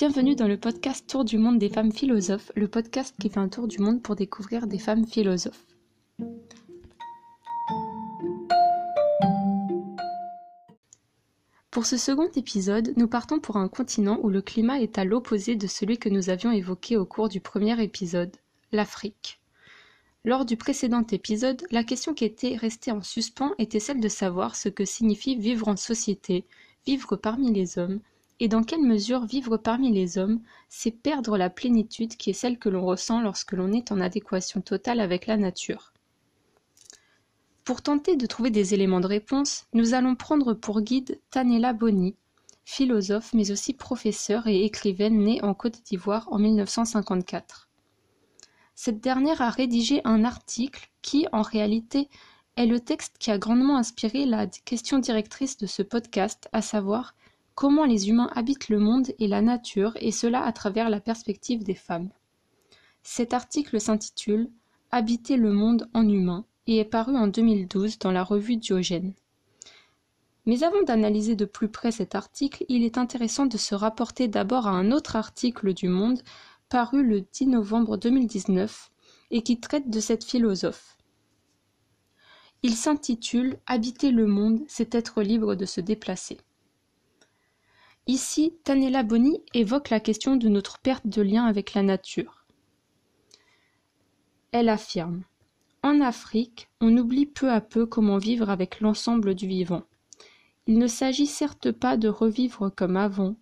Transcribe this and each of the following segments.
Bienvenue dans le podcast Tour du monde des femmes philosophes, le podcast qui fait un tour du monde pour découvrir des femmes philosophes. Pour ce second épisode, nous partons pour un continent où le climat est à l'opposé de celui que nous avions évoqué au cours du premier épisode, l'Afrique. Lors du précédent épisode, la question qui était restée en suspens était celle de savoir ce que signifie vivre en société, vivre parmi les hommes, et dans quelle mesure vivre parmi les hommes, c'est perdre la plénitude qui est celle que l'on ressent lorsque l'on est en adéquation totale avec la nature? Pour tenter de trouver des éléments de réponse, nous allons prendre pour guide Tanela Boni, philosophe mais aussi professeure et écrivaine née en Côte d'Ivoire en 1954. Cette dernière a rédigé un article qui, en réalité, est le texte qui a grandement inspiré la question directrice de ce podcast, à savoir comment les humains habitent le monde et la nature, et cela à travers la perspective des femmes. Cet article s'intitule Habiter le monde en humain et est paru en 2012 dans la revue Diogène. Mais avant d'analyser de plus près cet article, il est intéressant de se rapporter d'abord à un autre article du Monde paru le 10 novembre 2019 et qui traite de cette philosophe. Il s'intitule Habiter le monde, c'est être libre de se déplacer. Ici, Tanela Boni évoque la question de notre perte de lien avec la nature. Elle affirme En Afrique, on oublie peu à peu comment vivre avec l'ensemble du vivant. Il ne s'agit certes pas de revivre comme avant,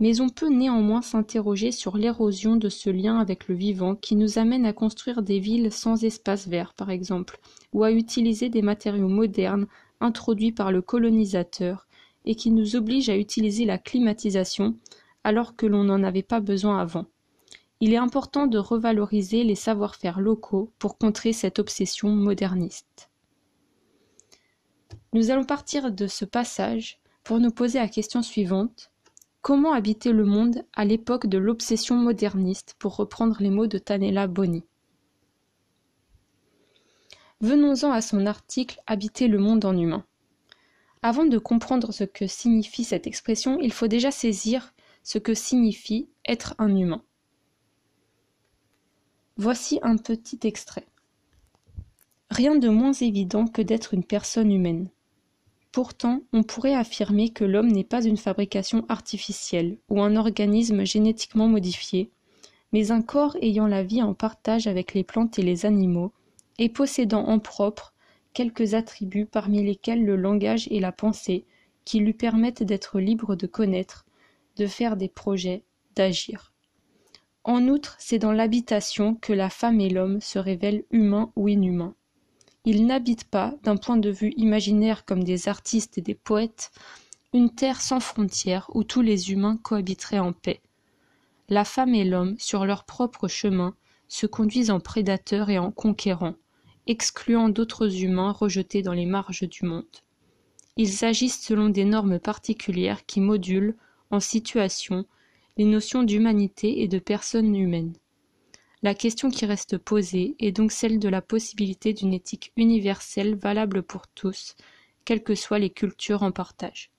mais on peut néanmoins s'interroger sur l'érosion de ce lien avec le vivant qui nous amène à construire des villes sans espace vert par exemple, ou à utiliser des matériaux modernes introduits par le colonisateur et qui nous oblige à utiliser la climatisation alors que l'on n'en avait pas besoin avant. Il est important de revaloriser les savoir-faire locaux pour contrer cette obsession moderniste. Nous allons partir de ce passage pour nous poser la question suivante Comment habiter le monde à l'époque de l'obsession moderniste, pour reprendre les mots de Tanela Boni? Venons-en à son article Habiter le monde en humain. Avant de comprendre ce que signifie cette expression, il faut déjà saisir ce que signifie être un humain. Voici un petit extrait. Rien de moins évident que d'être une personne humaine. Pourtant, on pourrait affirmer que l'homme n'est pas une fabrication artificielle ou un organisme génétiquement modifié, mais un corps ayant la vie en partage avec les plantes et les animaux, et possédant en propre quelques attributs parmi lesquels le langage et la pensée, qui lui permettent d'être libre de connaître, de faire des projets, d'agir. En outre, c'est dans l'habitation que la femme et l'homme se révèlent humains ou inhumains. Ils n'habitent pas, d'un point de vue imaginaire comme des artistes et des poètes, une terre sans frontières où tous les humains cohabiteraient en paix. La femme et l'homme, sur leur propre chemin, se conduisent en prédateurs et en conquérants, excluant d'autres humains rejetés dans les marges du monde. Ils agissent selon des normes particulières qui modulent, en situation, les notions d'humanité et de personne humaine. La question qui reste posée est donc celle de la possibilité d'une éthique universelle valable pour tous, quelles que soient les cultures en partage.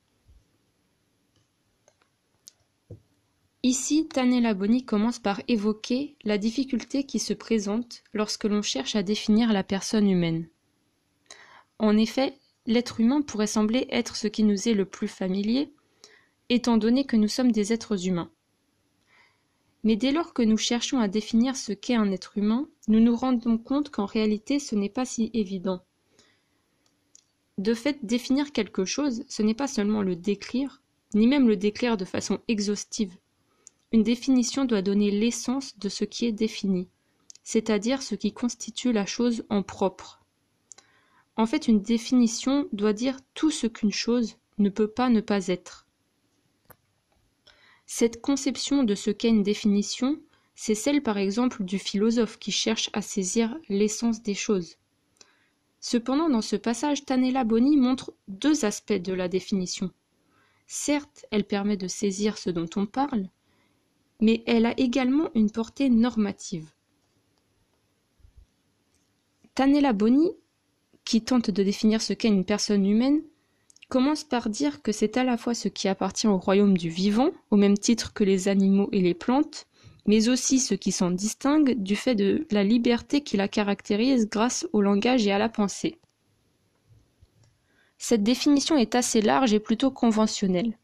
Ici, Tanela Boni commence par évoquer la difficulté qui se présente lorsque l'on cherche à définir la personne humaine. En effet, l'être humain pourrait sembler être ce qui nous est le plus familier, étant donné que nous sommes des êtres humains. Mais dès lors que nous cherchons à définir ce qu'est un être humain, nous nous rendons compte qu'en réalité ce n'est pas si évident. De fait, définir quelque chose, ce n'est pas seulement le décrire, ni même le décrire de façon exhaustive. Une définition doit donner l'essence de ce qui est défini, c'est-à-dire ce qui constitue la chose en propre. En fait, une définition doit dire tout ce qu'une chose ne peut pas ne pas être. Cette conception de ce qu'est une définition, c'est celle par exemple du philosophe qui cherche à saisir l'essence des choses. Cependant, dans ce passage, Tanela Boni montre deux aspects de la définition. Certes, elle permet de saisir ce dont on parle, mais elle a également une portée normative. Tanela Boni, qui tente de définir ce qu'est une personne humaine, commence par dire que c'est à la fois ce qui appartient au royaume du vivant, au même titre que les animaux et les plantes, mais aussi ce qui s'en distingue du fait de la liberté qui la caractérise grâce au langage et à la pensée. Cette définition est assez large et plutôt conventionnelle.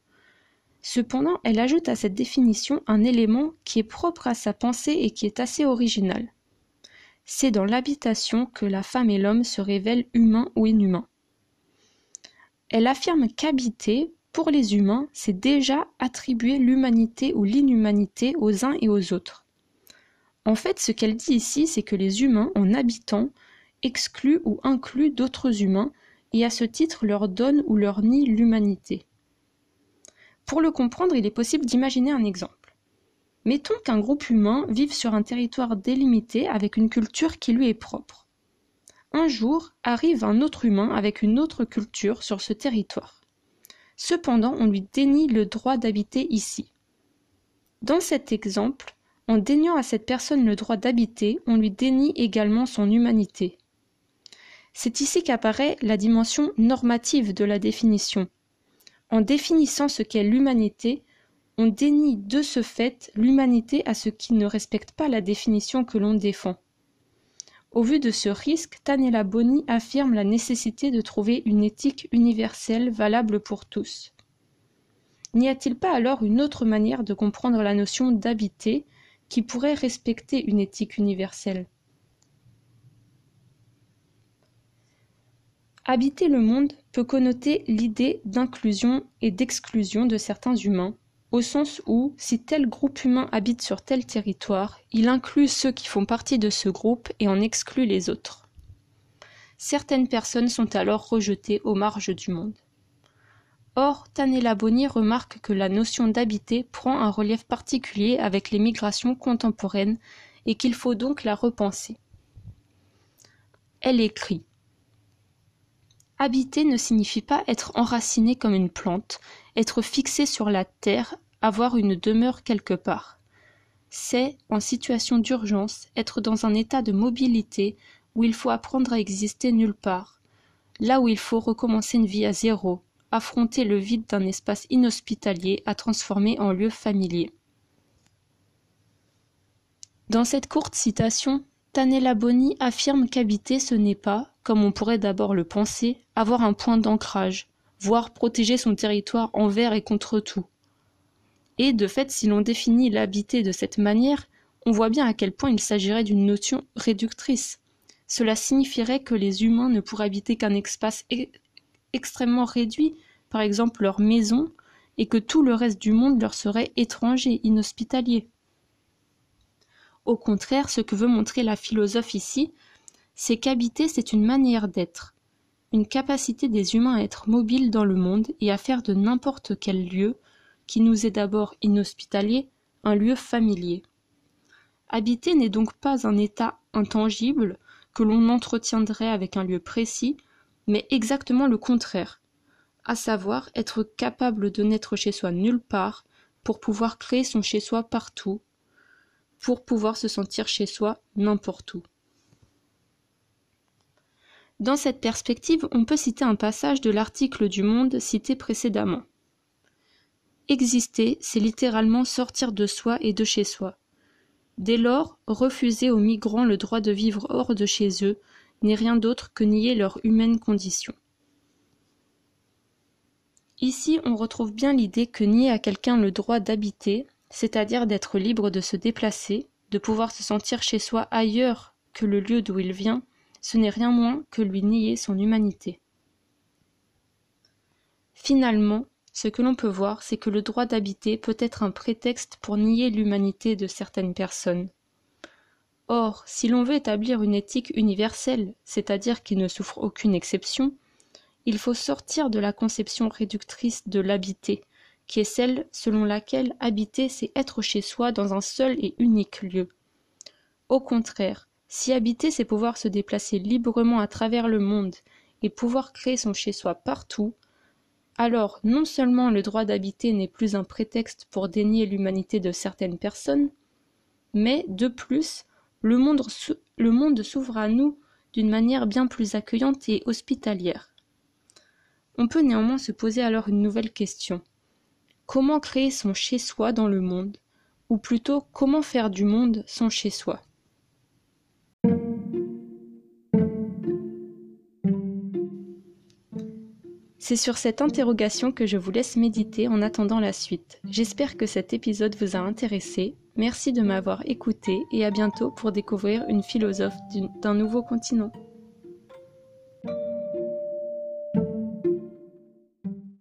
Cependant, elle ajoute à cette définition un élément qui est propre à sa pensée et qui est assez original. C'est dans l'habitation que la femme et l'homme se révèlent humains ou inhumains. Elle affirme qu'habiter, pour les humains, c'est déjà attribuer l'humanité ou l'inhumanité aux uns et aux autres. En fait, ce qu'elle dit ici, c'est que les humains, en habitant, excluent ou incluent d'autres humains et à ce titre leur donnent ou leur nient l'humanité. Pour le comprendre, il est possible d'imaginer un exemple. Mettons qu'un groupe humain vive sur un territoire délimité avec une culture qui lui est propre. Un jour arrive un autre humain avec une autre culture sur ce territoire. Cependant, on lui dénie le droit d'habiter ici. Dans cet exemple, en déniant à cette personne le droit d'habiter, on lui dénie également son humanité. C'est ici qu'apparaît la dimension normative de la définition, en définissant ce qu'est l'humanité, on dénie de ce fait l'humanité à ceux qui ne respectent pas la définition que l'on défend. Au vu de ce risque, Tanella Boni affirme la nécessité de trouver une éthique universelle valable pour tous. N'y a-t-il pas alors une autre manière de comprendre la notion d'habiter qui pourrait respecter une éthique universelle? Habiter le monde peut connoter l'idée d'inclusion et d'exclusion de certains humains, au sens où, si tel groupe humain habite sur tel territoire, il inclut ceux qui font partie de ce groupe et en exclut les autres. Certaines personnes sont alors rejetées aux marges du monde. Or, Tanella Boni remarque que la notion d'habiter prend un relief particulier avec les migrations contemporaines et qu'il faut donc la repenser. Elle écrit Habiter ne signifie pas être enraciné comme une plante, être fixé sur la terre, avoir une demeure quelque part. C'est, en situation d'urgence, être dans un état de mobilité où il faut apprendre à exister nulle part, là où il faut recommencer une vie à zéro, affronter le vide d'un espace inhospitalier à transformer en lieu familier. Dans cette courte citation, Tanella Boni affirme qu'habiter ce n'est pas, comme on pourrait d'abord le penser, avoir un point d'ancrage, voire protéger son territoire envers et contre tout. Et de fait, si l'on définit l'habiter de cette manière, on voit bien à quel point il s'agirait d'une notion réductrice. Cela signifierait que les humains ne pourraient habiter qu'un espace e-, extrêmement réduit, par exemple leur maison, et que tout le reste du monde leur serait étranger, inhospitalier. Au contraire, ce que veut montrer la philosophe ici, c'est qu'habiter c'est une manière d'être, une capacité des humains à être mobiles dans le monde et à faire de n'importe quel lieu, qui nous est d'abord inhospitalier, un lieu familier. Habiter n'est donc pas un état intangible que l'on entretiendrait avec un lieu précis, mais exactement le contraire, à savoir être capable de n'être chez soi nulle part pour pouvoir créer son chez soi partout, pour pouvoir se sentir chez soi n'importe où. Dans cette perspective, on peut citer un passage de l'article du Monde cité précédemment. Exister, c'est littéralement sortir de soi et de chez soi. Dès lors, refuser aux migrants le droit de vivre hors de chez eux n'est rien d'autre que nier leur humaine condition. Ici, on retrouve bien l'idée que nier à quelqu'un le droit d'habiter, c'est-à-dire d'être libre de se déplacer, de pouvoir se sentir chez soi ailleurs que le lieu d'où il vient, ce n'est rien moins que lui nier son humanité. Finalement, ce que l'on peut voir, c'est que le droit d'habiter peut être un prétexte pour nier l'humanité de certaines personnes. Or, si l'on veut établir une éthique universelle, c'est-à-dire qui ne souffre aucune exception, il faut sortir de la conception réductrice de l'habiter, qui est celle selon laquelle habiter c'est être chez soi dans un seul et unique lieu. Au contraire, si habiter c'est pouvoir se déplacer librement à travers le monde et pouvoir créer son chez soi partout, alors non seulement le droit d'habiter n'est plus un prétexte pour dénier l'humanité de certaines personnes, mais de plus, le monde, le monde s'ouvre à nous d'une manière bien plus accueillante et hospitalière. On peut néanmoins se poser alors une nouvelle question. Comment créer son chez-soi dans le monde Ou plutôt, comment faire du monde son chez-soi C'est sur cette interrogation que je vous laisse méditer en attendant la suite. J'espère que cet épisode vous a intéressé. Merci de m'avoir écouté et à bientôt pour découvrir une philosophe d'un nouveau continent.